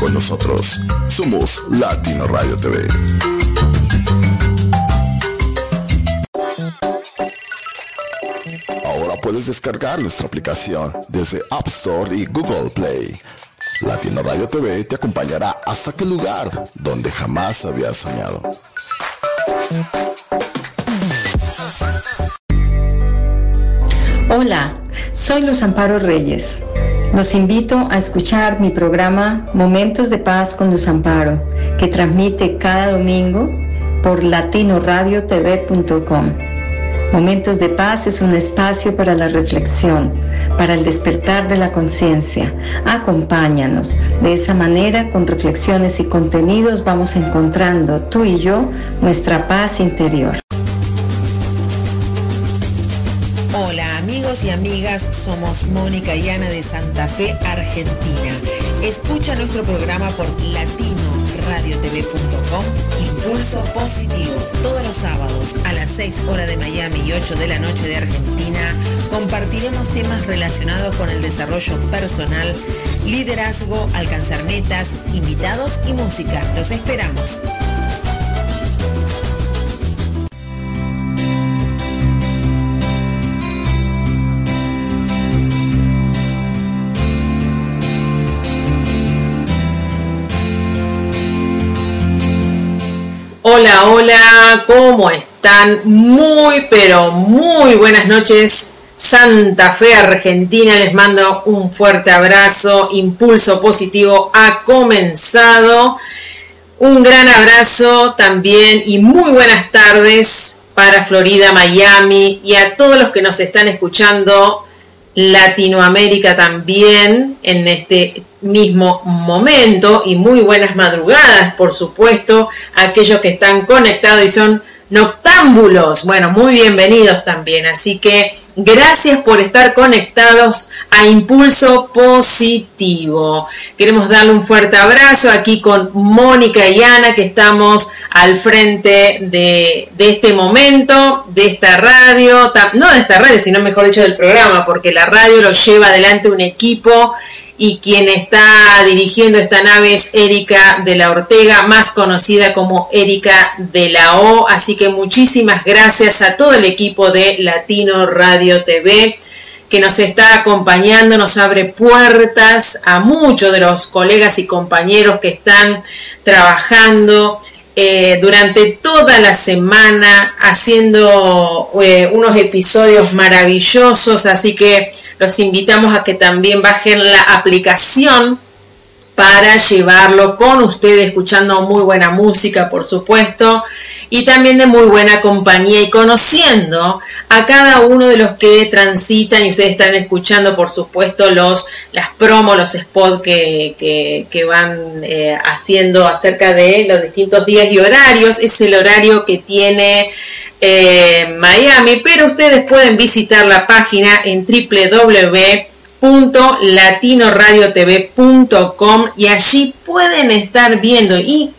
con nosotros. Somos Latino Radio TV. Ahora puedes descargar nuestra aplicación desde App Store y Google Play. Latino Radio TV te acompañará hasta aquel lugar donde jamás habías soñado. Hola, soy Luz Amparo Reyes. Los invito a escuchar mi programa Momentos de Paz con Luz Amparo, que transmite cada domingo por latinoradiotv.com. Momentos de Paz es un espacio para la reflexión, para el despertar de la conciencia. Acompáñanos. De esa manera, con reflexiones y contenidos, vamos encontrando tú y yo nuestra paz interior. Y amigas, somos Mónica y Ana de Santa Fe, Argentina. Escucha nuestro programa por latinoradiotv.com Impulso Positivo, todos los sábados a las 6 horas de Miami y 8 de la noche de Argentina. Compartiremos temas relacionados con el desarrollo personal, liderazgo, alcanzar metas, invitados y música. Los esperamos. Hola, hola, ¿cómo están? Muy, pero muy buenas noches. Santa Fe, Argentina, les mando un fuerte abrazo. Impulso positivo ha comenzado. Un gran abrazo también y muy buenas tardes para Florida, Miami y a todos los que nos están escuchando Latinoamérica también en este mismo momento y muy buenas madrugadas, por supuesto, aquellos que están conectados y son noctámbulos. Bueno, muy bienvenidos también. Así que gracias por estar conectados a Impulso Positivo. Queremos darle un fuerte abrazo aquí con Mónica y Ana, que estamos al frente de, de este momento, de esta radio, no de esta radio, sino mejor dicho del programa, porque la radio lo lleva adelante un equipo y quien está dirigiendo esta nave es Erika de la Ortega, más conocida como Erika de la O. Así que muchísimas gracias a todo el equipo de Latino Radio TV que nos está acompañando, nos abre puertas a muchos de los colegas y compañeros que están trabajando eh, durante toda la semana haciendo eh, unos episodios maravillosos, así que los invitamos a que también bajen la aplicación para llevarlo con ustedes, escuchando muy buena música, por supuesto, y también de muy buena compañía y conociendo a cada uno de los que transitan y ustedes están escuchando, por supuesto, los, las promos, los spots que, que, van eh, haciendo acerca de los distintos días y horarios. Es el horario que tiene eh, Miami, pero ustedes pueden visitar la página en www.latinoradiotv.com y allí pueden estar viendo y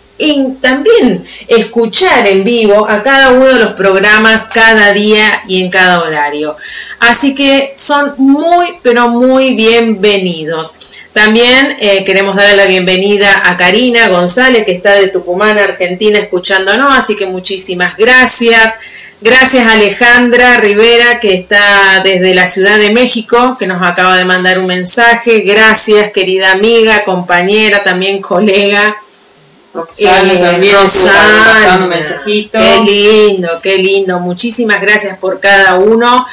también escuchar en vivo a cada uno de los programas cada día y en cada horario. Así que son muy, pero muy bienvenidos. También eh, queremos darle la bienvenida a Karina González, que está de Tucumán, Argentina, escuchándonos. Así que muchísimas gracias. Gracias Alejandra Rivera, que está desde la Ciudad de México, que nos acaba de mandar un mensaje. Gracias, querida amiga, compañera, también colega. Roxana, también mensajito. Qué lindo, qué lindo. Muchísimas gracias por cada uno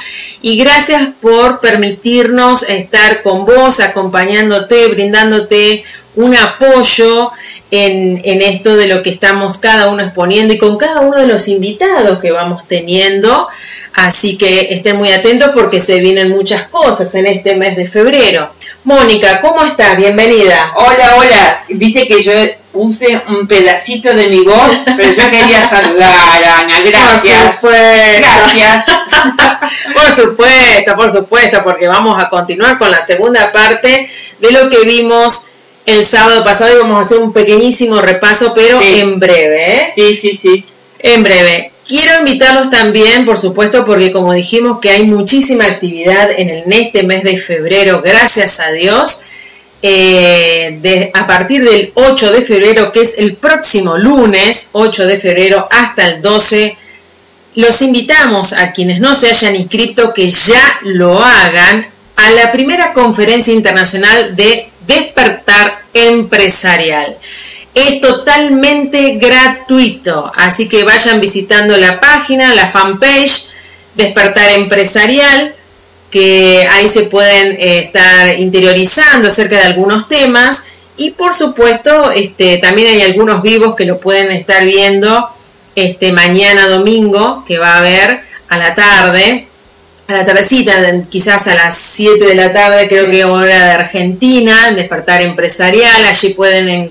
y gracias por permitirnos estar con vos, acompañándote, brindándote un apoyo en, en, esto de lo que estamos cada uno exponiendo y con cada uno de los invitados que vamos teniendo. Así que estén muy atentos porque se vienen muchas cosas en este mes de febrero. Mónica, ¿cómo estás? Bienvenida. Hola, hola. Viste que yo puse un pedacito de mi voz, pero yo quería saludar a Ana. Gracias. Por supuesto. Gracias. por supuesto, por supuesto, porque vamos a continuar con la segunda parte de lo que vimos el sábado pasado y vamos a hacer un pequeñísimo repaso, pero en breve. ¿eh? Sí, sí, sí. En breve. Quiero invitarlos también, por supuesto, porque como dijimos que hay muchísima actividad en, el, en este mes de febrero, gracias a Dios. eh, a partir del 8 de febrero, que es el próximo lunes, 8 de febrero hasta el 12, los invitamos a quienes no se hayan inscrito que ya lo hagan a la primera conferencia internacional de despertar empresarial. Es totalmente gratuito, así que vayan visitando la página, la fanpage Despertar Empresarial que ahí se pueden eh, estar interiorizando acerca de algunos temas y por supuesto este, también hay algunos vivos que lo pueden estar viendo este, mañana domingo que va a haber a la tarde a la tardecita, quizás a las 7 de la tarde, creo que hora de Argentina, en Despertar Empresarial. Allí pueden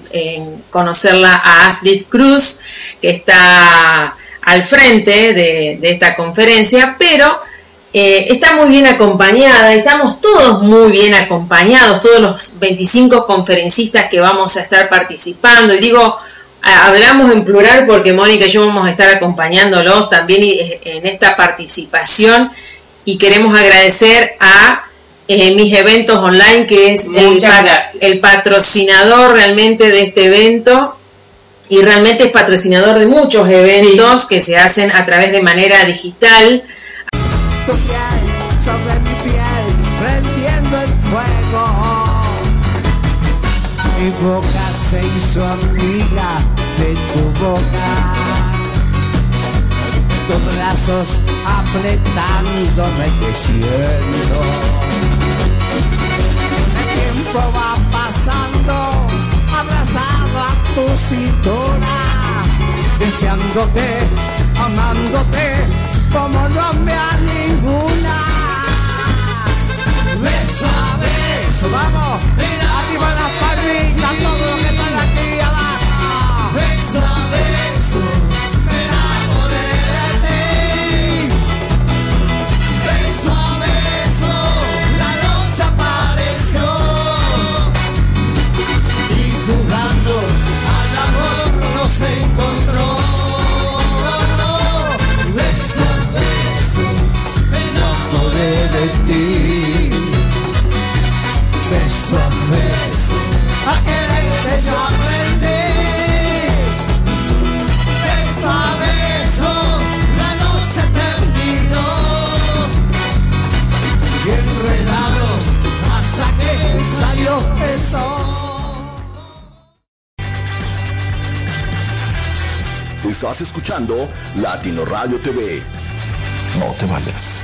conocerla a Astrid Cruz, que está al frente de, de esta conferencia, pero eh, está muy bien acompañada, estamos todos muy bien acompañados, todos los 25 conferencistas que vamos a estar participando. Y digo, hablamos en plural porque Mónica y yo vamos a estar acompañándolos también eh, en esta participación y queremos agradecer a eh, mis eventos online, que es el, el, patrocinador realmente de este evento y realmente es patrocinador de muchos eventos que se hacen a través de manera digital. Mi boca se hizo amiga de tu boca. Tus brazos apretándome que siento. El tiempo va pasando, abrazado a tu cintura, deseándote, amándote como no me a ninguna. Beso a beso, vamos, Estás escuchando Latino Radio TV. No te vayas.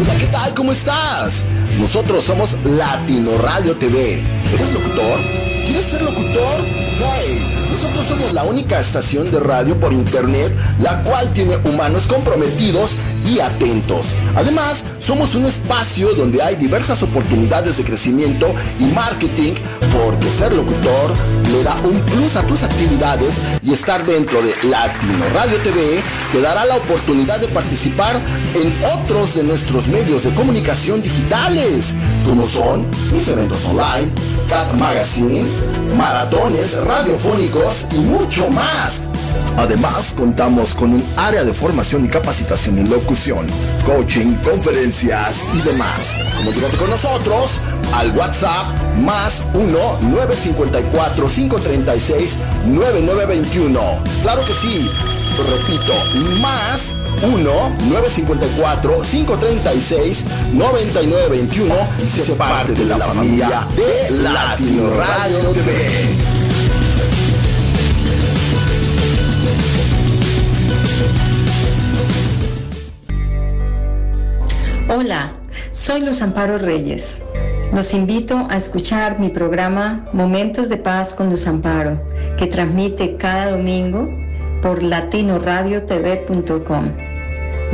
Hola, ¿qué tal? ¿Cómo estás? Nosotros somos Latino Radio TV. ¿Eres locutor? ¿Quieres ser locutor? Hey, nosotros somos la única estación de radio por internet la cual tiene humanos comprometidos y atentos. Además, somos un espacio donde hay diversas oportunidades de crecimiento y marketing porque ser locutor le da un plus a tus actividades y estar dentro de Latino Radio TV te dará la oportunidad de participar en otros de nuestros medios de comunicación digitales, como son mis eventos online, Cat Magazine, maratones radiofónicos y mucho más. Además, contamos con un área de formación y capacitación en locución, coaching, conferencias y demás. Comunícate con nosotros al WhatsApp más 1-954-536-9921. Claro que sí, repito, más 1-954-536-9921 y se parte de la familia de Latino Radio TV. Hola, soy Luz Amparo Reyes. Los invito a escuchar mi programa Momentos de Paz con Luz Amparo, que transmite cada domingo por latinoradiotv.com.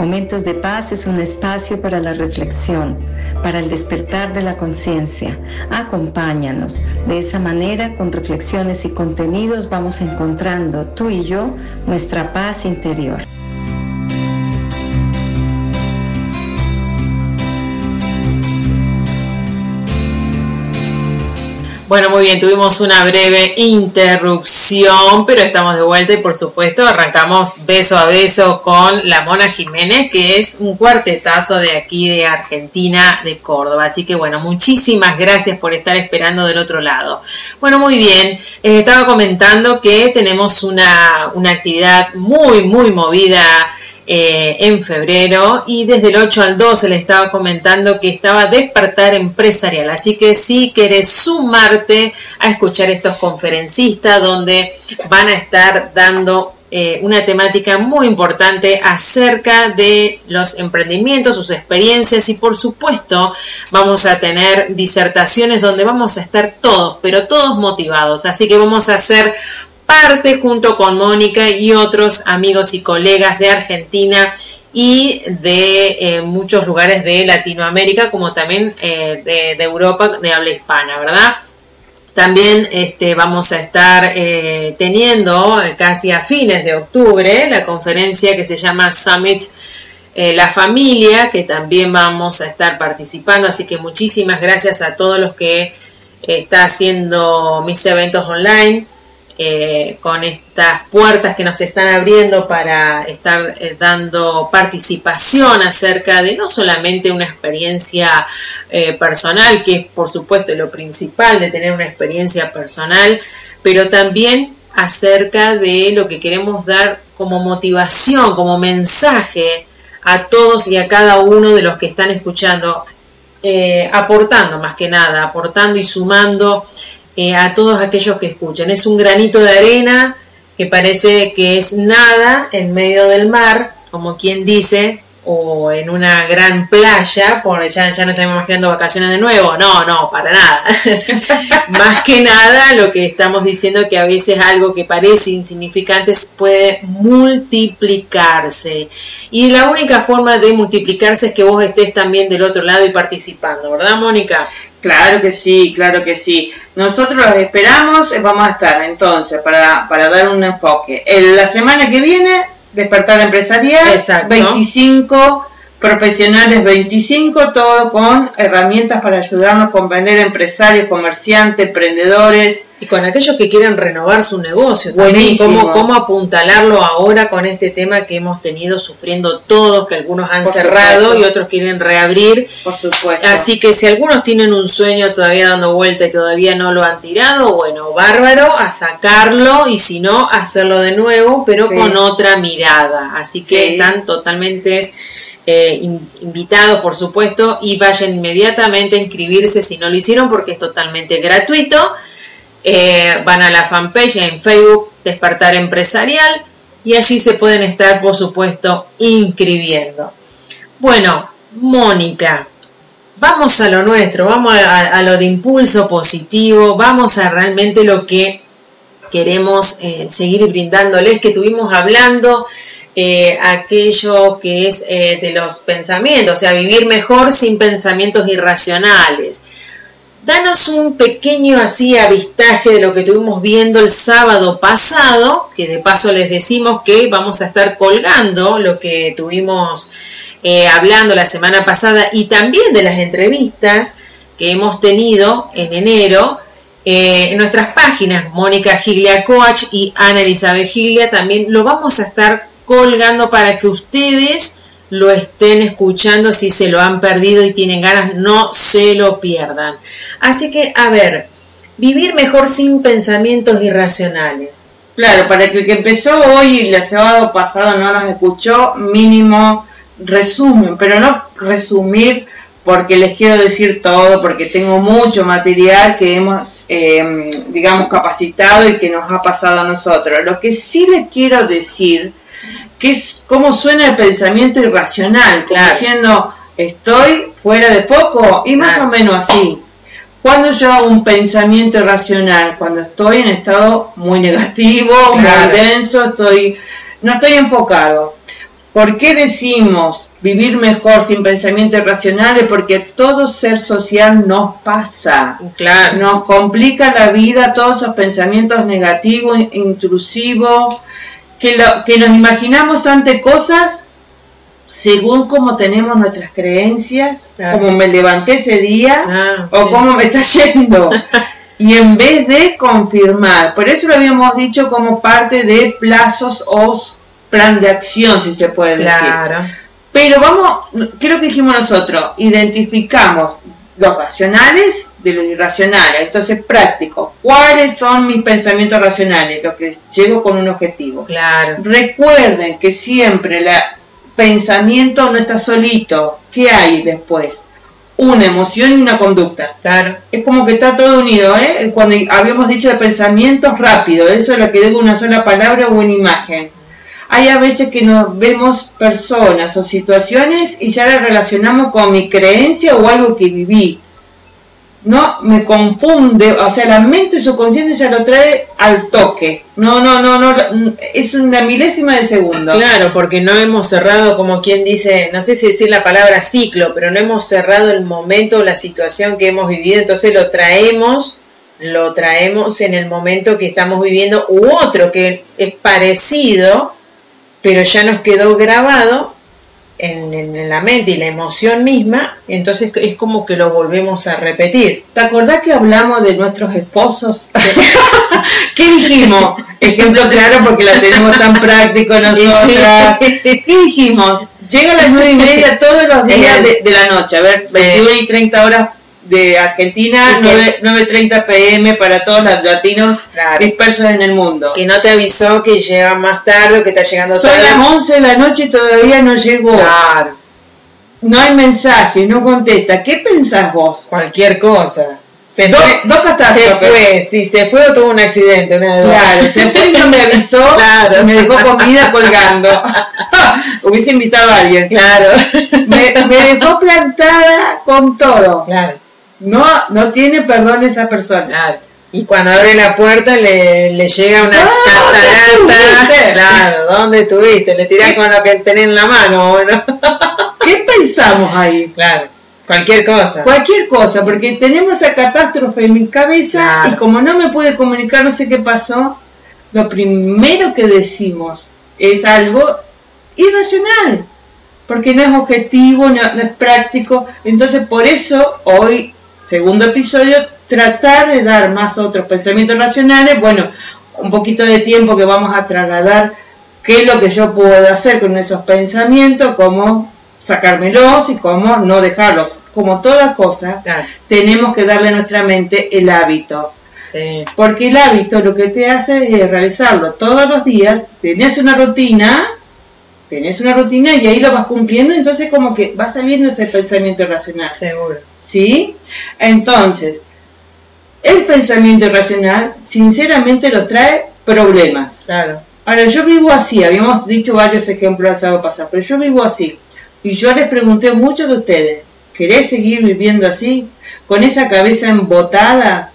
Momentos de Paz es un espacio para la reflexión, para el despertar de la conciencia. Acompáñanos. De esa manera, con reflexiones y contenidos, vamos encontrando tú y yo nuestra paz interior. Bueno, muy bien, tuvimos una breve interrupción, pero estamos de vuelta y por supuesto arrancamos beso a beso con la Mona Jiménez, que es un cuartetazo de aquí de Argentina, de Córdoba. Así que bueno, muchísimas gracias por estar esperando del otro lado. Bueno, muy bien, estaba comentando que tenemos una, una actividad muy, muy movida eh, en febrero y desde el 8 al 12 le estaba comentando que estaba despertar empresarial. Así que si querés sumarte a escuchar estos conferencistas donde van a estar dando eh, una temática muy importante acerca de los emprendimientos, sus experiencias y por supuesto vamos a tener disertaciones donde vamos a estar todos, pero todos motivados. Así que vamos a hacer parte junto con Mónica y otros amigos y colegas de Argentina y de eh, muchos lugares de Latinoamérica, como también eh, de, Europa de habla hispana, ¿verdad? También este, vamos a estar eh, teniendo casi a fines de octubre la conferencia que se llama Summit La Familia, que también vamos a estar participando, así que muchísimas gracias a todos los que está haciendo mis eventos online. Eh, con estas puertas que nos están abriendo para estar eh, dando participación acerca de no solamente una experiencia eh, personal, que es por supuesto lo principal de tener una experiencia personal, pero también acerca de lo que queremos dar como motivación, como mensaje a todos y a cada uno de los que están escuchando, aportando más que nada, aportando y sumando eh, a todos aquellos que escuchan. Es un granito de arena que parece que es nada en medio del mar, como quien dice, o en una gran playa, porque ya, ya no estamos imaginando vacaciones de nuevo, no, no, para nada. Más que nada lo que estamos diciendo que a veces algo que parece insignificante puede multiplicarse. Y la única forma de multiplicarse es que vos estés también del otro lado y participando, ¿verdad, Mónica? Claro que sí, claro que sí. Nosotros los esperamos, eh, vamos a estar entonces para, para dar un enfoque. En la semana que viene, Despertar Empresarial, Exacto. 25 profesionales 25, todo con herramientas para ayudarnos a comprender empresarios, comerciantes, emprendedores. Y con aquellos que quieren renovar su negocio, también cómo, cómo apuntalarlo ahora con este tema que hemos tenido sufriendo todos, que algunos han cerrado y otros quieren reabrir. Por supuesto. Así que si algunos tienen un sueño todavía dando vuelta y todavía no lo han tirado, bueno, bárbaro, a sacarlo y si no, hacerlo de nuevo, pero con otra mirada. Así que están totalmente eh, invitados, por supuesto, y vayan inmediatamente a inscribirse si no lo hicieron porque es totalmente gratuito. Eh, van a la fanpage en Facebook Despertar Empresarial y allí se pueden estar, por supuesto, inscribiendo. Bueno, Mónica, vamos a lo nuestro, vamos a, lo de impulso positivo, vamos a realmente lo que queremos eh, seguir brindándoles, que tuvimos hablando eh, aquello que es eh, de los pensamientos, o sea, vivir mejor sin pensamientos irracionales. Danos un pequeño así avistaje de lo que tuvimos viendo el sábado pasado, que de paso les decimos que vamos a estar colgando lo que tuvimos eh, hablando la semana pasada y también de las entrevistas que hemos tenido en enero en nuestras páginas, Mónica Giglia Coach y Ana Elizabeth Giglia, también lo vamos a estar colgando para que ustedes lo estén escuchando si se lo han perdido y tienen ganas, no se lo pierdan. Así que, a ver, vivir mejor sin pensamientos irracionales. Claro, para que el que empezó hoy y el sábado pasado no nos escuchó, mínimo resumen, pero no resumir porque les quiero decir todo, porque tengo mucho material que hemos, eh, digamos, capacitado y que nos ha pasado a nosotros. Lo que sí les quiero decir que es cómo suena el pensamiento irracional, diciendo estoy fuera de poco y más o menos así. Cuando yo hago un pensamiento irracional, cuando estoy en estado muy negativo, muy denso, estoy, no estoy enfocado. ¿Por qué decimos vivir mejor sin pensamientos irracionales? Porque todo ser social nos pasa. Claro. Nos complica la vida todos esos pensamientos negativos, intrusivos, que, lo, que nos imaginamos ante cosas según cómo tenemos nuestras creencias, como me levanté ese día ah, o cómo me está yendo. y en vez de confirmar. Por eso lo habíamos dicho como parte de plazos o plan de acción, si se puede decir. Claro. Pero vamos, creo que dijimos nosotros, identificamos los racionales de los irracionales. Entonces, práctico. ¿Cuáles son mis pensamientos racionales? Lo que llego con un objetivo. Claro. Recuerden que siempre el pensamiento no está solito. ¿Qué hay después? Una emoción y una conducta. Claro. Es como que está todo unido, ¿eh? Cuando habíamos dicho de pensamientos rápido, eso es lo que digo una sola palabra o una imagen. Hay a veces que nos vemos personas o situaciones y ya las relacionamos con mi creencia o algo que viví. No me confunde, o sea, la mente subconsciente ya lo trae al toque. No, no, no, no, es una milésima de segundo. Claro, porque no hemos cerrado, como quien dice, no sé si decir la palabra ciclo, pero no hemos cerrado el momento o la situación que hemos vivido, entonces lo traemos, lo traemos en el momento que estamos viviendo u otro que es parecido, pero ya nos quedó grabado en, en la mente y la emoción misma, entonces es como que lo volvemos a repetir. ¿Te acordás que hablamos de nuestros esposos? ¿Qué dijimos? Ejemplo claro porque la tenemos tan práctico nosotras. ¿Qué dijimos? Llega a las nueve y media todos los días de, de la noche, a ver, 21 y 30 horas de Argentina, Y que- 9 9.30 pm para todos los latinos Claro. dispersos en el mundo. Que no te avisó que llega más tarde o que está llegando Son tarde. las 11 de la noche y todavía no llegó. Claro, No hay mensaje, no contesta. ¿Qué pensás vos? cualquier cosa. Se Dos, fue, dos se catástrofes. fue, si se fue o tuvo un accidente, una. Claro, se fue y no me avisó, Claro. me dejó comida colgando. Hubiese invitado a alguien. Claro, Me, me dejó plantada con todo. claro, No, no tiene perdón esa persona. claro. Y cuando abre la puerta le, le llega una Ah, ¿dónde catarata. estuviste? Claro, ¿dónde estuviste? Le tirás con lo que tenés en la mano, ¿o no? ¿Qué pensamos ahí? Claro, cualquier cosa. Cualquier cosa, porque tenemos esa catástrofe en mi cabeza Claro. y como no me puede comunicar, no sé qué pasó, lo primero que decimos es algo irracional, porque no es objetivo, no, no es práctico. Entonces, por eso, hoy, segundo episodio, tratar de dar más otros pensamientos racionales, bueno, un poquito de tiempo que vamos a trasladar qué es lo que yo puedo hacer con esos pensamientos, cómo sacármelos y cómo no dejarlos. Como toda cosa, Claro, tenemos que darle a nuestra mente el hábito. sí, Porque el hábito lo que te hace es realizarlo todos los días, tenés una rutina, tenés una rutina y ahí lo vas cumpliendo, entonces como que va saliendo ese pensamiento irracional. seguro. ¿Sí? Entonces, el pensamiento irracional sinceramente los trae problemas. Claro, Ahora, yo vivo así, habíamos dicho varios ejemplos el sábado pasado, pero yo vivo así. Y yo les pregunté a muchos de ustedes, ¿querés seguir viviendo así? Con esa cabeza embotada,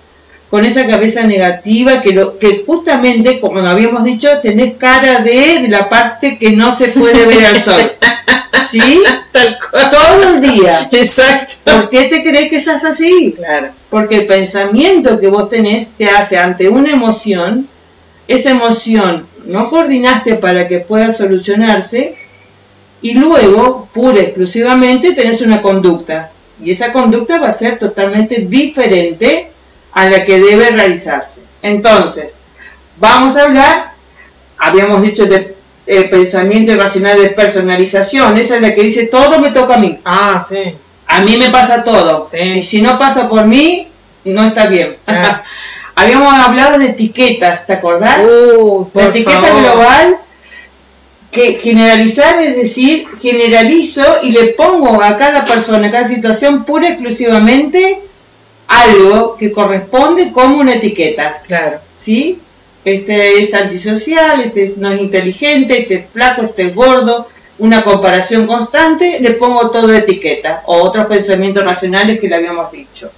con esa cabeza negativa, que, lo, que justamente, como lo habíamos dicho, tenés cara de, de la parte que no se puede ver al sol. ¿Sí? tal cual. Todo el día. Exacto. ¿Por qué te crees que estás así? Claro, Porque el pensamiento que vos tenés te hace ante una emoción, esa emoción no coordinaste para que pueda solucionarse y luego, pura y exclusivamente, tenés una conducta. Y esa conducta va a ser totalmente diferente a la que debe realizarse. Entonces, vamos a hablar, habíamos dicho de eh, pensamiento irracional de personalización, esa es la que dice todo me toca a mí. ah, sí, A mí me pasa todo. Sí. Y si no pasa por mí, no está bien. Ah. Habíamos hablado de etiquetas, ¿te acordás? Uh, La etiqueta favor. global, que generalizar es decir, generalizo y le pongo a cada persona, a cada situación, pura exclusivamente algo que corresponde como una etiqueta. Claro, ¿sí? Este es antisocial, este es- no es inteligente, este es flaco, este es gordo, una comparación constante, le pongo todo etiqueta, o otros pensamientos racionales que le habíamos dicho.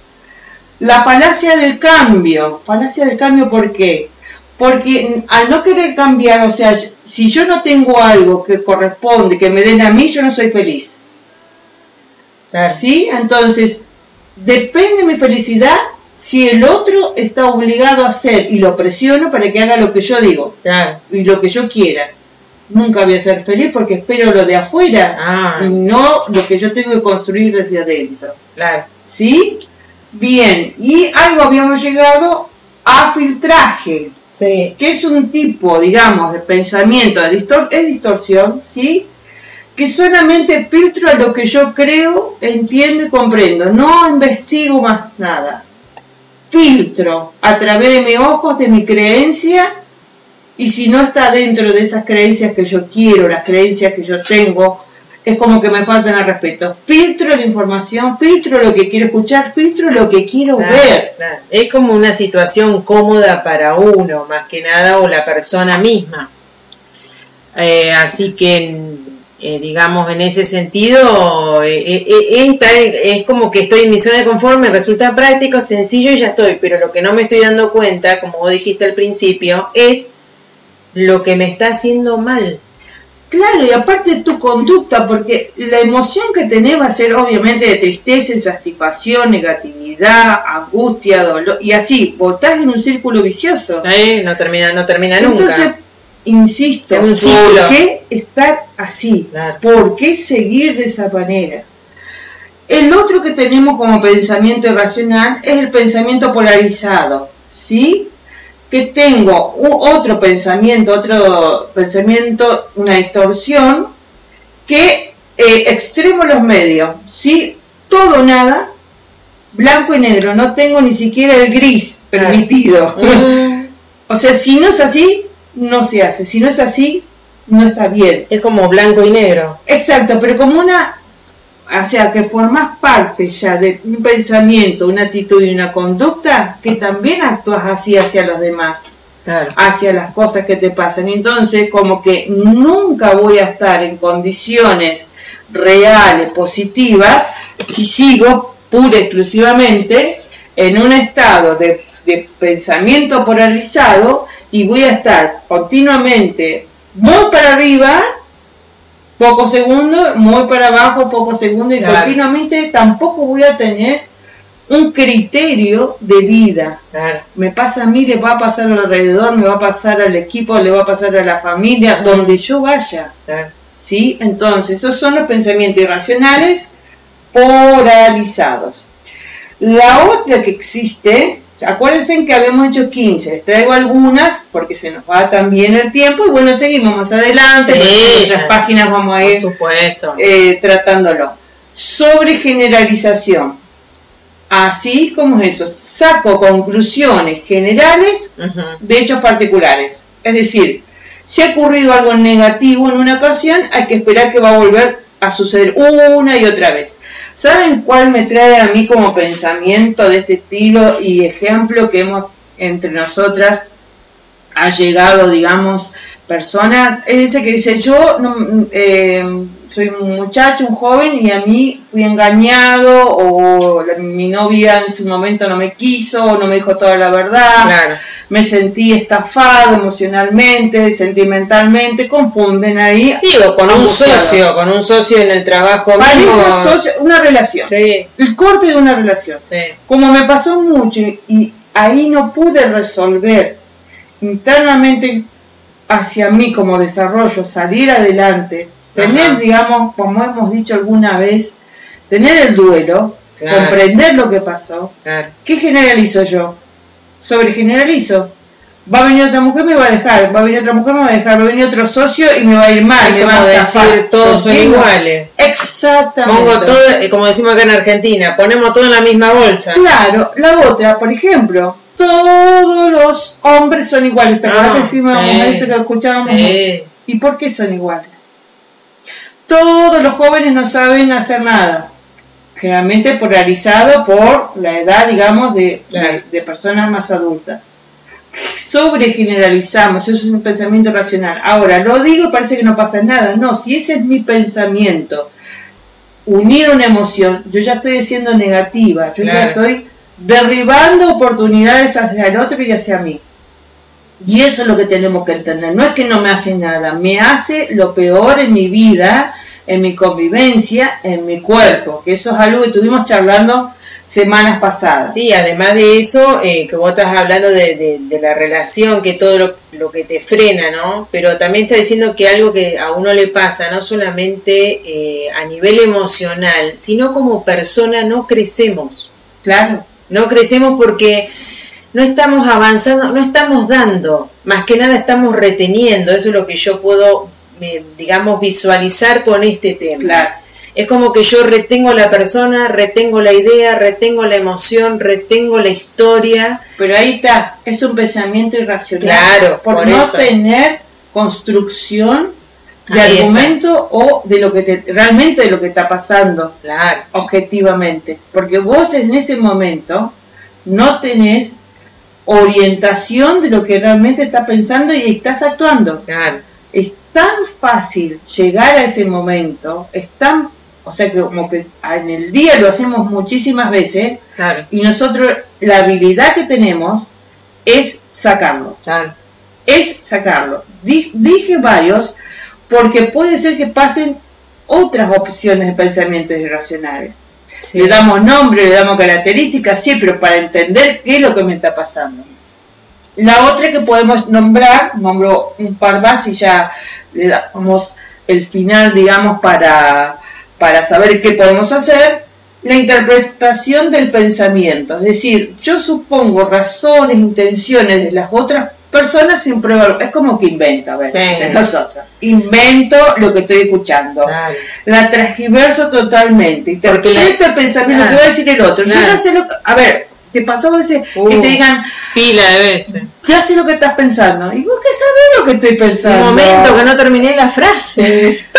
La falacia del cambio, falacia del cambio, ¿por qué? Porque al no querer cambiar, o sea, si yo no tengo algo que corresponde, que me den a mí, yo no soy feliz. claro. ¿Sí? Entonces, depende de mi felicidad si el otro está obligado a hacer y lo presiono para que haga lo que yo digo Claro. y lo que yo quiera. Nunca voy a ser feliz porque espero lo de afuera Ah, y no lo que yo tengo que construir desde adentro. claro. ¿Sí? Bien, y algo habíamos llegado a filtraje, Sí. que es un tipo, digamos, de pensamiento, de distor es distorsión, ¿sí? Que solamente filtro a lo que yo creo, entiendo y comprendo. No investigo más nada. Filtro a través de mis ojos, de mi creencia, y si no está dentro de esas creencias que yo quiero, las creencias que yo tengo, es como que me faltan al respeto. Filtro la información, filtro lo que quiero escuchar, filtro lo que quiero Claro, ver. claro. Es como una situación cómoda para uno, más que nada, o la persona misma. Eh, así que, eh, digamos, en ese sentido, eh, eh, eh, es, tal- es como que estoy en mi zona de confort, me resulta práctico, sencillo y ya estoy. Pero lo que no me estoy dando cuenta, como vos dijiste al principio, es lo que me está haciendo mal. Claro, y aparte tu conducta, porque la emoción que tenés va a ser obviamente de tristeza, insatisfacción, negatividad, angustia, dolor, y así, vos estás en un círculo vicioso. ¿sabes? No termina, no termina nunca. Entonces, insisto, un ¿por qué estar así? Claro. ¿Por qué seguir de esa manera? El otro que tenemos como pensamiento irracional es el pensamiento polarizado, ¿sí? Que tengo otro pensamiento, otro pensamiento, una distorsión, que eh, extremo los medios, ¿sí? Todo nada, blanco y negro, no tengo ni siquiera el gris permitido. O sea, si no es así, no se hace. Si no es así, no está bien. es como blanco y negro. Exacto, pero como una, o sea, que formas parte ya de un pensamiento, una actitud y una conducta que también actúas así hacia los demás, Claro. hacia las cosas que te pasan. Entonces, como que nunca voy a estar en condiciones reales, positivas, si sigo pura y exclusivamente en un estado de, de pensamiento polarizado y voy a estar continuamente muy para arriba, pocos segundos, muy para abajo, pocos segundos y Claro. continuamente tampoco voy a tener un criterio de vida. Claro. Me pasa a mí, le va a pasar alrededor, me va a pasar al equipo, le va a pasar a la familia, donde yo vaya. claro. ¿Sí? Entonces, esos son los pensamientos irracionales polarizados. La otra que existe, acuérdense que habíamos hecho 15, les traigo algunas porque se nos va también el tiempo y bueno, seguimos más adelante, Sí, porque en otras páginas vamos a ir supuesto. eh, tratándolo. Sobre generalización. Así como es eso, saco conclusiones generales de hechos particulares. Es decir, si ha ocurrido algo negativo en una ocasión, hay que esperar que va a volver a suceder una y otra vez. ¿Saben cuál me trae a mí como pensamiento de este estilo y ejemplo que hemos entre nosotras ha llegado, digamos, personas? Es ese que dice, yo no, eh, soy un muchacho, un joven, y a mí fui engañado, o la- mi novia en su momento no me quiso, no me dijo toda la verdad Claro. me sentí estafado emocionalmente, sentimentalmente, confunden ahí. Sí, o con un socio, con un socio en el trabajo mismo. socio, una relación. Sí, El corte de una relación. sí. Como me pasó mucho y ahí no pude resolver internamente hacia mí como desarrollo, salir adelante, tener, Ajá. digamos, como hemos dicho alguna vez, tener el duelo, Claro. comprender lo que pasó, Claro. ¿Qué generalizo yo? Sobre generalizo. Va a venir otra mujer, me va a dejar. Va a venir otra mujer, me va a dejar. Va a venir otro socio y me va a ir mal. Me va a decir, todos son iguales. Exactamente. Pongo todo, eh, como decimos acá en Argentina, ponemos todo en la misma bolsa. Claro, la otra, por ejemplo, todos los hombres son iguales. ¿Te acuerdas que decíamos sí, eso que escuchábamos sí. mucho? ¿Y por qué son iguales? Todos los jóvenes no saben hacer nada. Generalmente polarizado por la edad, digamos, de, Claro. de, de personas más adultas. Sobre generalizamos, eso es un pensamiento racional. Ahora, lo digo y parece que no pasa nada. No, si ese es mi pensamiento, unido a una emoción, yo ya estoy siendo negativa, yo ya estoy derribando oportunidades hacia el otro y hacia mí. Y eso es lo que tenemos que entender. No es que no me hace nada, me hace lo peor en mi vida, en mi convivencia, en mi cuerpo. Que eso es algo que estuvimos charlando semanas pasadas. Sí, además de eso, eh, que vos estás hablando de, de- de la relación, que todo lo, lo que te frena, ¿no? Pero también está diciendo que algo que a uno le pasa, no solamente eh, a nivel emocional, sino como persona no crecemos. Claro. No crecemos porque no estamos avanzando, no estamos dando, más que nada estamos reteniendo, eso es lo que yo puedo, eh, digamos, visualizar con este tema. Claro. Es como que yo retengo la persona, retengo la idea, retengo la emoción, retengo la historia. Pero ahí está, es un pensamiento irracional. Claro, por, por no eso. tener construcción de Ahí está. argumento o de lo que te, realmente de lo que está pasando Claro, objetivamente. Porque vos en ese momento no tenés orientación de lo que realmente estás pensando y estás actuando. claro. Es tan fácil llegar a ese momento, es tan, o sea que como que en el día lo hacemos muchísimas veces Claro, y nosotros la habilidad que tenemos es sacarlo, claro. es sacarlo. Di- dije varios porque puede ser que pasen otras opciones de pensamientos irracionales. Sí. Le damos nombre, le damos características, sí, pero para entender qué es lo que me está pasando. La otra que podemos nombrar, nombro un par más y ya le damos el final, digamos, para, para saber qué podemos hacer, la interpretación del pensamiento. Es decir, yo supongo razones, intenciones de las otras personas sin prueba. Es como que inventa, ¿ves? Sí. De nosotros. Invento lo que estoy escuchando Claro. la transgiverso totalmente. Porque la- Interpreto el pensamiento Claro. que va a decir el otro. Yo Claro. ya sé lo que. A ver, te pasó a veces que Uh. te digan, Pila de veces. ya sé lo que estás pensando. Y vos qué sabés lo que estoy Un pensando. momento que no terminé la frase.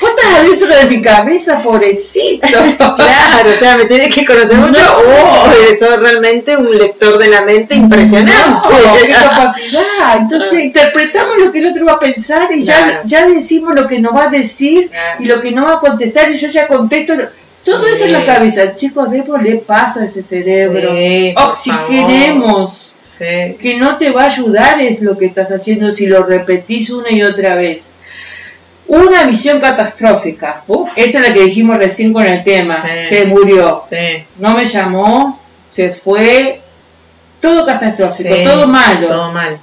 Vos estás adentro de mi cabeza, pobrecito. Claro, o sea, me tenés que conocer mucho. No. Oh, realmente un lector de la mente impresionante. No, qué capacidad. Entonces interpretamos lo que el otro va a pensar y Claro. ya, ya decimos lo que nos va a decir Claro. y lo que no va a contestar y yo ya contesto. Todo Sí. eso en la cabeza. Chicos, démosle paz a ese cerebro. Sí, Oxigenemos. Sí. que no te va a ayudar es lo que estás haciendo si lo repetís una y otra vez. Una visión catastrófica. Uf. Esa es la que dijimos recién con el tema. Se murió. No me llamó. Se fue. Todo catastrófico. Todo malo. Todo mal.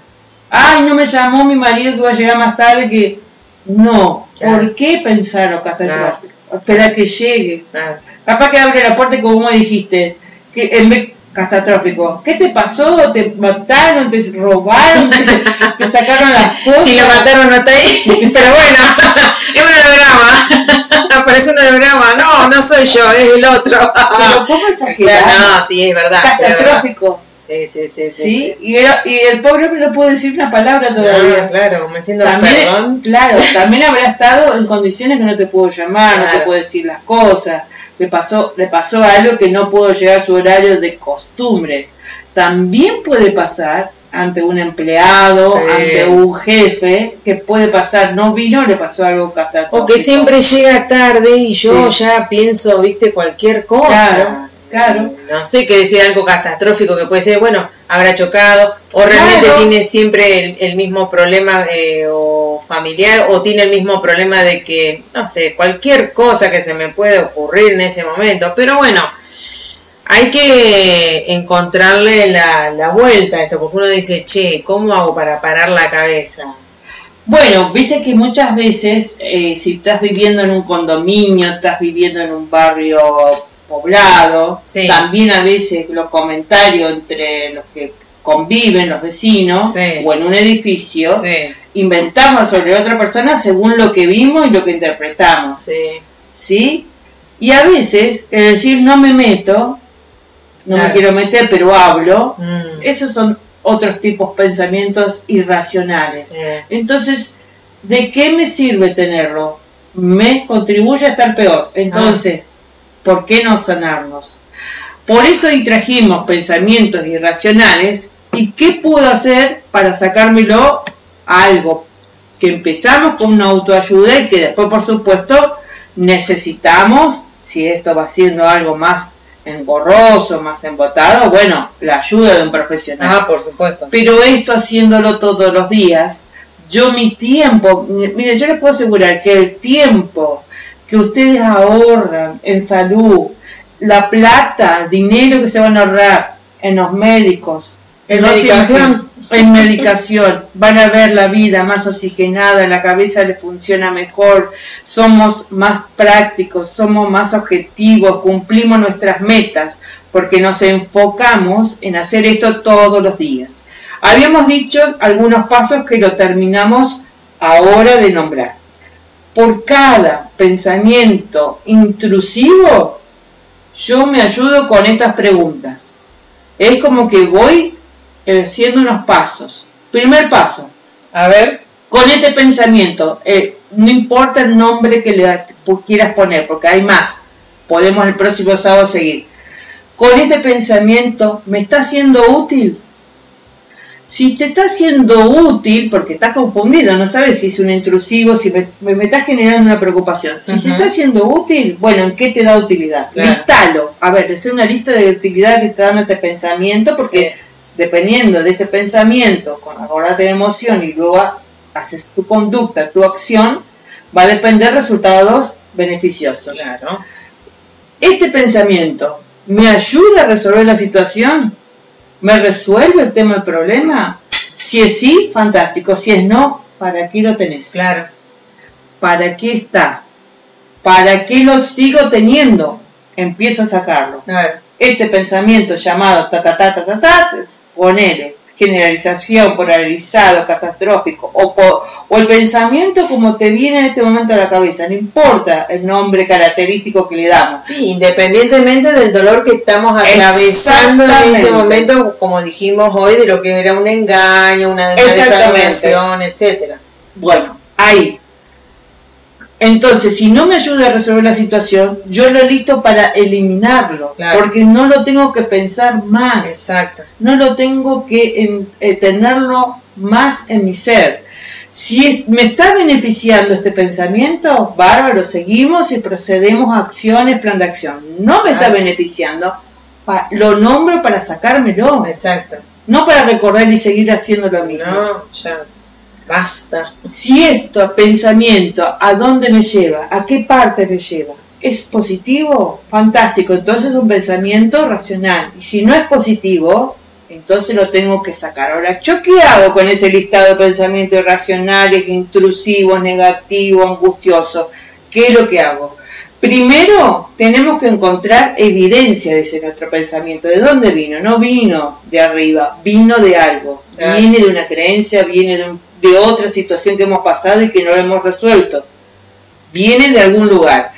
Ay, no me llamó mi marido que va a llegar más tarde que... No. Claro. ¿Por qué pensar lo catastrófico? Espera que llegue. Claro. Capaz que abre la puerta y como dijiste, que en vez catastrófico, ¿qué te pasó? ¿Te mataron? ¿Te robaron? ¿Te, te sacaron las cosas? Si lo mataron no está ahí, pero bueno, es un holograma. Aparece un holograma. No, no soy yo, es el otro. Pero poco exagerado. Claro, no, sí, es verdad. es verdad. catastrófico, Sí, sí, sí. ¿sí? Y, el, y el pobre hombre no pudo decir una palabra todavía. Ah, claro, como diciendo También, perdón. claro, también habrá estado en condiciones que no te puedo llamar, no te puedo decir las cosas. Le pasó, le pasó algo que no pudo llegar a su horario de costumbre. También puede pasar ante un empleado, Sí. ante un jefe, que puede pasar, no vino, le pasó algo catastrófico. O que siempre llega tarde y yo Sí. ya pienso, viste, cualquier cosa. Claro, claro. No sé qué decir algo catastrófico que puede ser, bueno, habrá chocado, o realmente Claro. tiene siempre el, el mismo problema eh, o familiar, o tiene el mismo problema de que, no sé, cualquier cosa que se me puede ocurrir en ese momento. Pero bueno, hay que encontrarle la, la vuelta a esto, porque uno dice, che, ¿cómo hago para parar la cabeza? Bueno, viste que muchas veces, eh, si estás viviendo en un condominio, estás viviendo en un barrio poblado, Sí. también a veces los comentarios entre los que conviven, los vecinos, Sí. o en un edificio, Sí, inventamos sobre otra persona según lo que vimos y lo que interpretamos, sí. Y a veces, el decir no me meto, no me quiero meter, pero hablo, mm, esos son otros tipos de pensamientos irracionales. Entonces, ¿de qué me sirve tenerlo? Me contribuye a estar peor. Entonces, ¿por qué no sanarnos? Por eso ahí trajimos pensamientos irracionales. ¿Y qué puedo hacer para sacármelo a algo? Que empezamos con una autoayuda y que después, por supuesto, necesitamos, si esto va siendo algo más engorroso, más embotado, bueno, la ayuda de un profesional. Ah, por supuesto. Pero esto haciéndolo todos los días, yo mi tiempo, mi- mire, yo les puedo asegurar que el tiempo que ustedes ahorran en salud, la plata, el dinero que se van a ahorrar en los médicos, En medicación. en medicación, van a ver la vida más oxigenada, la cabeza le funciona mejor, somos más prácticos, somos más objetivos, cumplimos nuestras metas, porque nos enfocamos en hacer esto todos los días. Habíamos dicho algunos pasos que lo terminamos ahora de nombrar. Por cada pensamiento intrusivo, yo me ayudo con estas preguntas. Es como que voy eh, haciendo unos pasos. Primer paso, A ver. con este pensamiento, eh, no importa el nombre que le quieras poner, porque hay más, podemos el próximo sábado seguir. Con este pensamiento, ¿me está siendo útil? Si te está siendo útil, porque estás confundido, no sabes si es un intrusivo, si me, me, me estás generando una preocupación. Si te está siendo útil, bueno, ¿en qué te da utilidad? Claro. Listalo. A ver, hacer una lista de utilidad que te está dando este pensamiento, porque Sí. dependiendo de este pensamiento, con acordate de emoción y luego haces tu conducta, tu acción, va a depender resultados beneficiosos. Claro. Este pensamiento me ayuda a resolver la situación, me resuelve el tema del problema. Si es sí, fantástico. Si es no, ¿para qué lo tenés? Claro. ¿Para qué está? ¿Para qué lo sigo teniendo? Empiezo a sacarlo A ver. este pensamiento llamado ta ta ta ta ta ta, ponele generalización, polarizado, catastrófico, o, el pensamiento como te viene en este momento a la cabeza, no importa el nombre característico que le damos. Sí, independientemente del dolor que estamos atravesando en ese momento, como dijimos hoy, de lo que era un engaño, una, defraudación, etcétera. Bueno, ahí. Entonces, si no me ayuda a resolver la situación, yo lo listo para eliminarlo, Claro. porque no lo tengo que pensar más. Exacto. no lo tengo que en- eh, tenerlo más en mi ser. Si es- me está beneficiando este pensamiento, bárbaro, seguimos y procedemos a acciones, plan de acción. No me está Ah. beneficiando, pa- lo nombro para sacármelo, Exacto. no para recordar y seguir haciendo lo mismo. No, ya. Basta. Si esto, pensamiento, ¿a dónde me lleva? ¿A qué parte me lleva? ¿Es positivo? Fantástico, entonces es un pensamiento racional. Y si no es positivo, entonces lo tengo que sacar. Ahora, ¿yo qué hago con ese listado de pensamientos irracionales, intrusivos, negativos, angustiosos? ¿Qué es lo que hago? Primero, tenemos que encontrar evidencia de ese nuestro pensamiento. ¿De dónde vino? No vino de arriba, vino de algo. Claro. Viene de una creencia, viene de, un- de otra situación que hemos pasado y que no hemos resuelto. Viene de algún lugar.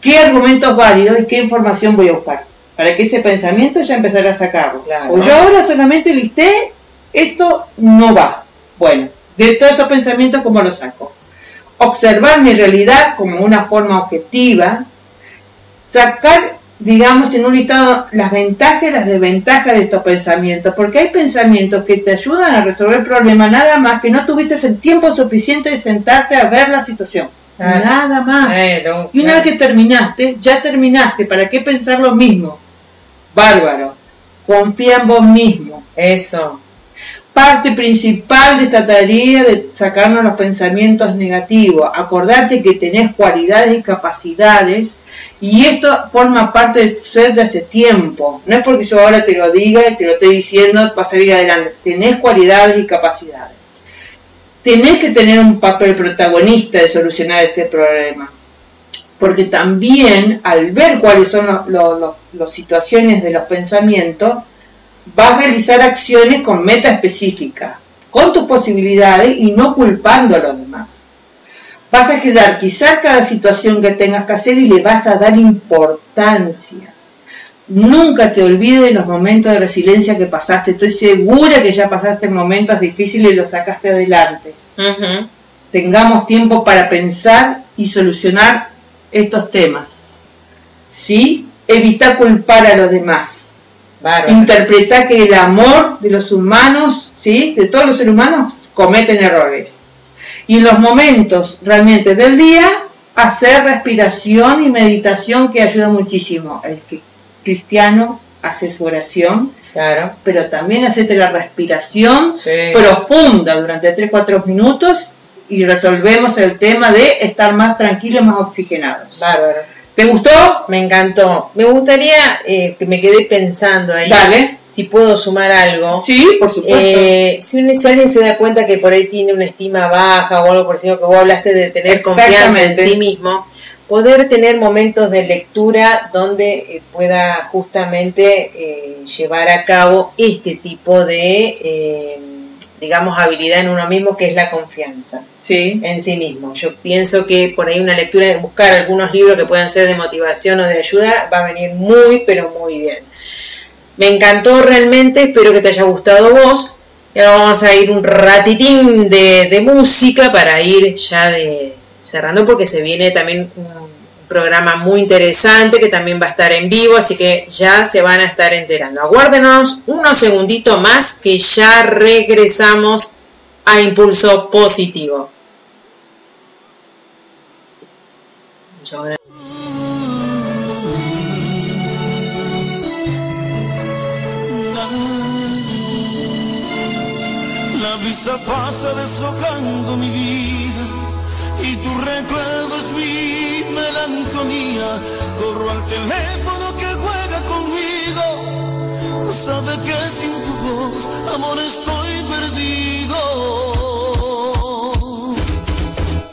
¿Qué argumentos válidos y qué información voy a buscar? Para que ese pensamiento ya empezara a sacarlo. Claro. O yo ahora solamente listé, esto no va. Bueno, de todos estos pensamientos, ¿cómo los saco? Observar mi realidad como una forma objetiva, sacar, digamos, en un listado las ventajas y las desventajas de estos pensamientos, porque hay pensamientos que te ayudan a resolver el problema, nada más que no tuviste el tiempo suficiente de sentarte a ver la situación. Claro. Nada más. Y una claro. vez que terminaste, ya terminaste, ¿para qué pensar lo mismo? Bárbaro, confía en vos mismo. Eso. Parte principal de esta tarea de sacarnos los pensamientos negativos. Acordate que tenés cualidades y capacidades y esto forma parte de tu ser de hace tiempo. No es porque yo ahora te lo diga y te lo estoy diciendo para salir adelante. Tenés cualidades y capacidades. Tenés que tener un papel protagonista de solucionar este problema. Porque también al ver cuáles son las situaciones de los pensamientos, vas a realizar acciones con meta específica, con tus posibilidades y no culpando a los demás. Vas a jerarquizar cada situación que tengas que hacer y le vas a dar importancia. Nunca te olvides de los momentos de resiliencia que pasaste. Estoy segura que ya pasaste momentos difíciles y los sacaste adelante. Tengamos tiempo para pensar y solucionar estos temas. ¿Sí? Evita culpar a los demás Bárbaro. interpretar que el amor de los humanos, ¿sí? de todos los seres humanos, cometen errores. Y en los momentos realmente del día, hacer respiración y meditación que ayuda muchísimo. El cristiano hace su oración, Claro. pero también hacete la respiración Sí. profunda durante 3-4 minutos y resolvemos el tema de estar más tranquilos, más oxigenados. Bárbaro. ¿Te gustó? Me encantó. Me gustaría eh, que me quedé pensando ahí. Dale. Si puedo sumar algo. Sí, por supuesto. Eh, si, un- si alguien se da cuenta que por ahí tiene una estima baja o algo por el estilo, que vos hablaste de tener confianza en sí mismo, poder tener momentos de lectura donde eh, pueda justamente eh, llevar a cabo este tipo de, digamos, habilidad en uno mismo, que es la confianza sí. en sí mismo. Yo pienso que por ahí una lectura, buscar algunos libros que puedan ser de motivación o de ayuda, va a venir muy, pero muy bien. Me encantó realmente, espero que te haya gustado vos. Y ahora vamos a ir un ratitín de, de música para ir ya de cerrando porque se viene también un programa muy interesante que también va a estar en vivo, así que ya se van a estar enterando. Aguárdenos unos segunditos más que ya regresamos a Impulso Positivo. La pasa mi vida y tu recuerdo es mi melancolía. Corro al teléfono que juega conmigo. Sabe que sin tu voz, amor, estoy perdido.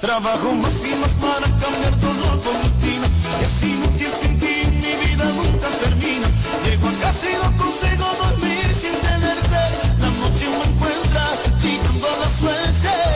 Trabajo más y más para cambiar dolor por rutina. Y así no sin ti, mi vida nunca termina. Llego a casa y no consigo dormir sin tenerte. La noche me encuentra gritando la suerte.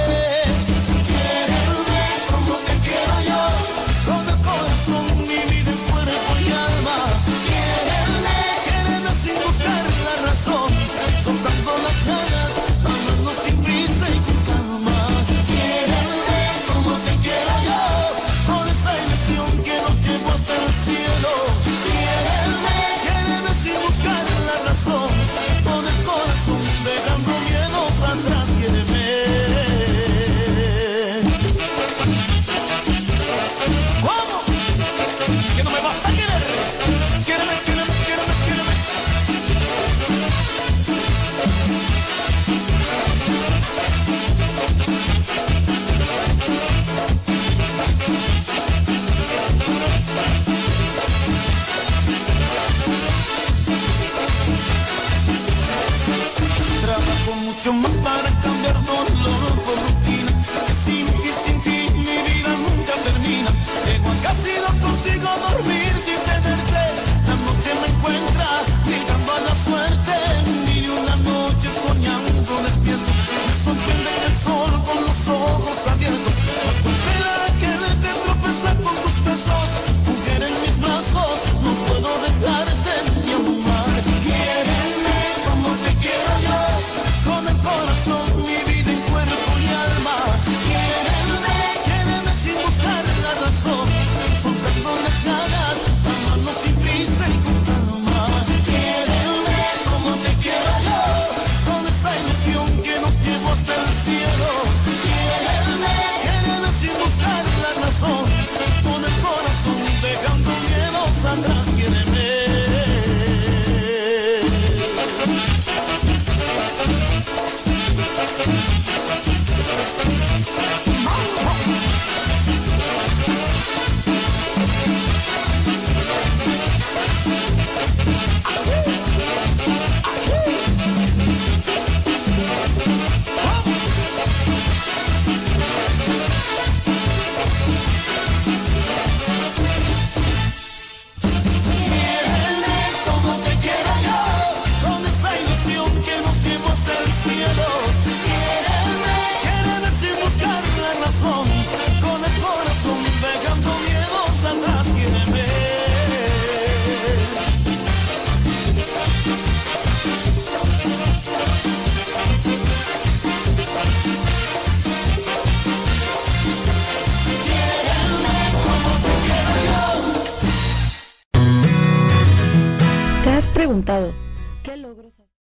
Qué logros has-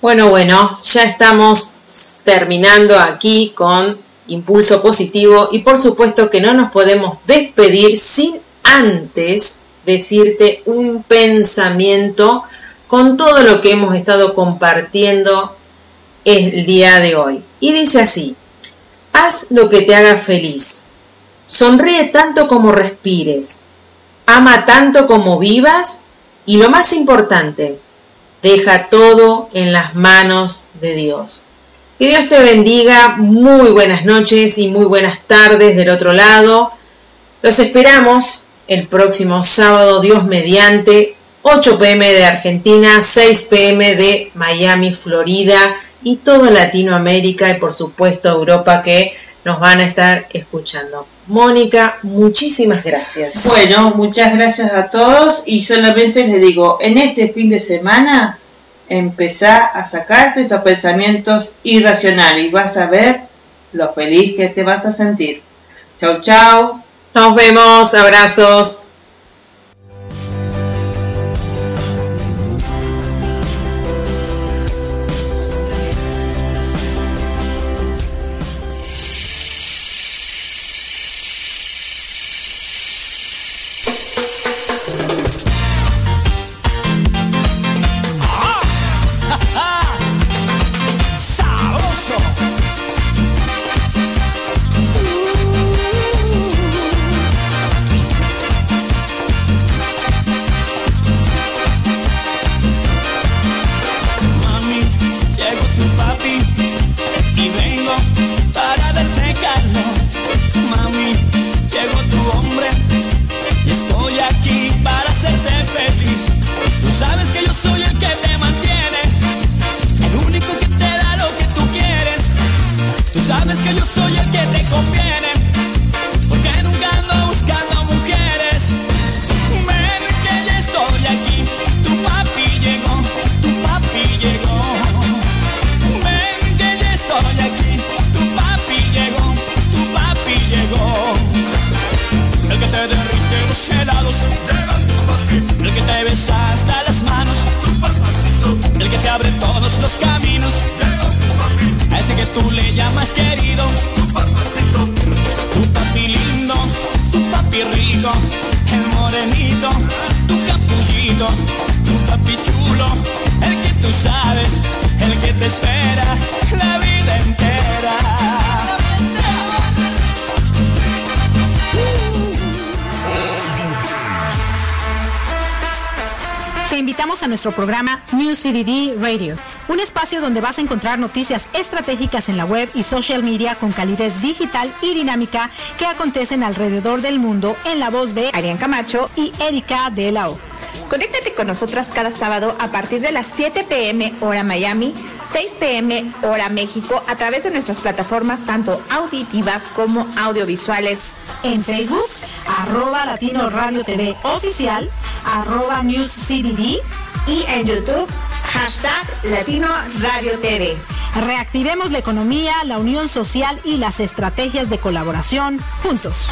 Bueno, bueno, ya estamos terminando aquí con Impulso Positivo y por supuesto que no nos podemos despedir sin antes decirte un pensamiento con todo lo que hemos estado compartiendo el día de hoy. Y dice así, haz lo que te haga feliz, sonríe tanto como respires, ama tanto como vivas. Y lo más importante, deja todo en las manos de Dios. Que Dios te bendiga, muy buenas noches y muy buenas tardes del otro lado. Los esperamos el próximo sábado, Dios mediante, 8 pm de Argentina, 6 pm de Miami, Florida y toda Latinoamérica y por supuesto Europa que nos van a estar escuchando. Mónica, muchísimas gracias. Bueno, muchas gracias a todos y solamente les digo, en este fin de semana empezá a sacarte estos pensamientos irracionales y vas a ver lo feliz que te vas a sentir. Chau, chau. Nos vemos, abrazos. Tú le llamas querido, tu papi lindo, tu papi rico, el morenito, tu capullito, tu papi chulo, el que tú sabes, el que te espera la vida entera. Invitamos a nuestro programa New CDD Radio, un espacio donde vas a encontrar noticias estratégicas en la web y social media con calidez digital y dinámica que acontecen alrededor del mundo en la voz de Arián Camacho y Erika de la O. Conéctate con nosotras cada sábado a partir de las 7 pm hora Miami, 6 pm hora México a través de nuestras plataformas tanto auditivas como audiovisuales. En Facebook, arroba Latino Radio TV Oficial, arroba News. Y en YouTube, hashtag Latino Radio TV. Reactivemos la economía, la unión social y las estrategias de colaboración juntos.